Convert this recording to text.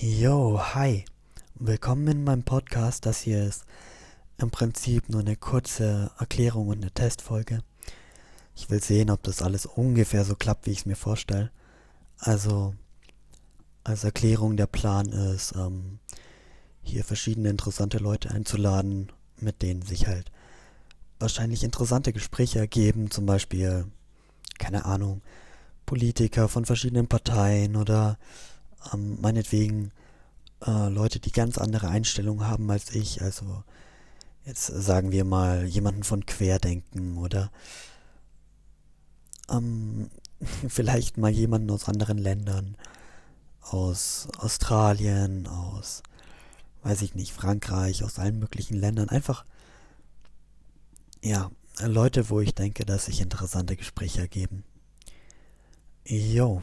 Yo, hi. Willkommen in meinem Podcast. Das hier ist im Prinzip nur eine kurze Erklärung und eine Testfolge. Ich will sehen, ob das alles ungefähr so klappt, wie ich es mir vorstelle. Also, als Erklärung der Plan ist, ähm, hier verschiedene interessante Leute einzuladen, mit denen sich halt wahrscheinlich interessante Gespräche ergeben, zum Beispiel, keine Ahnung, Politiker von verschiedenen Parteien oder ähm, meinetwegen äh, Leute, die ganz andere Einstellungen haben als ich. Also jetzt sagen wir mal jemanden von Querdenken oder ähm, vielleicht mal jemanden aus anderen Ländern, aus Australien, aus, weiß ich nicht, Frankreich, aus allen möglichen Ländern. Einfach, ja, Leute, wo ich denke, dass sich interessante Gespräche ergeben. Jo.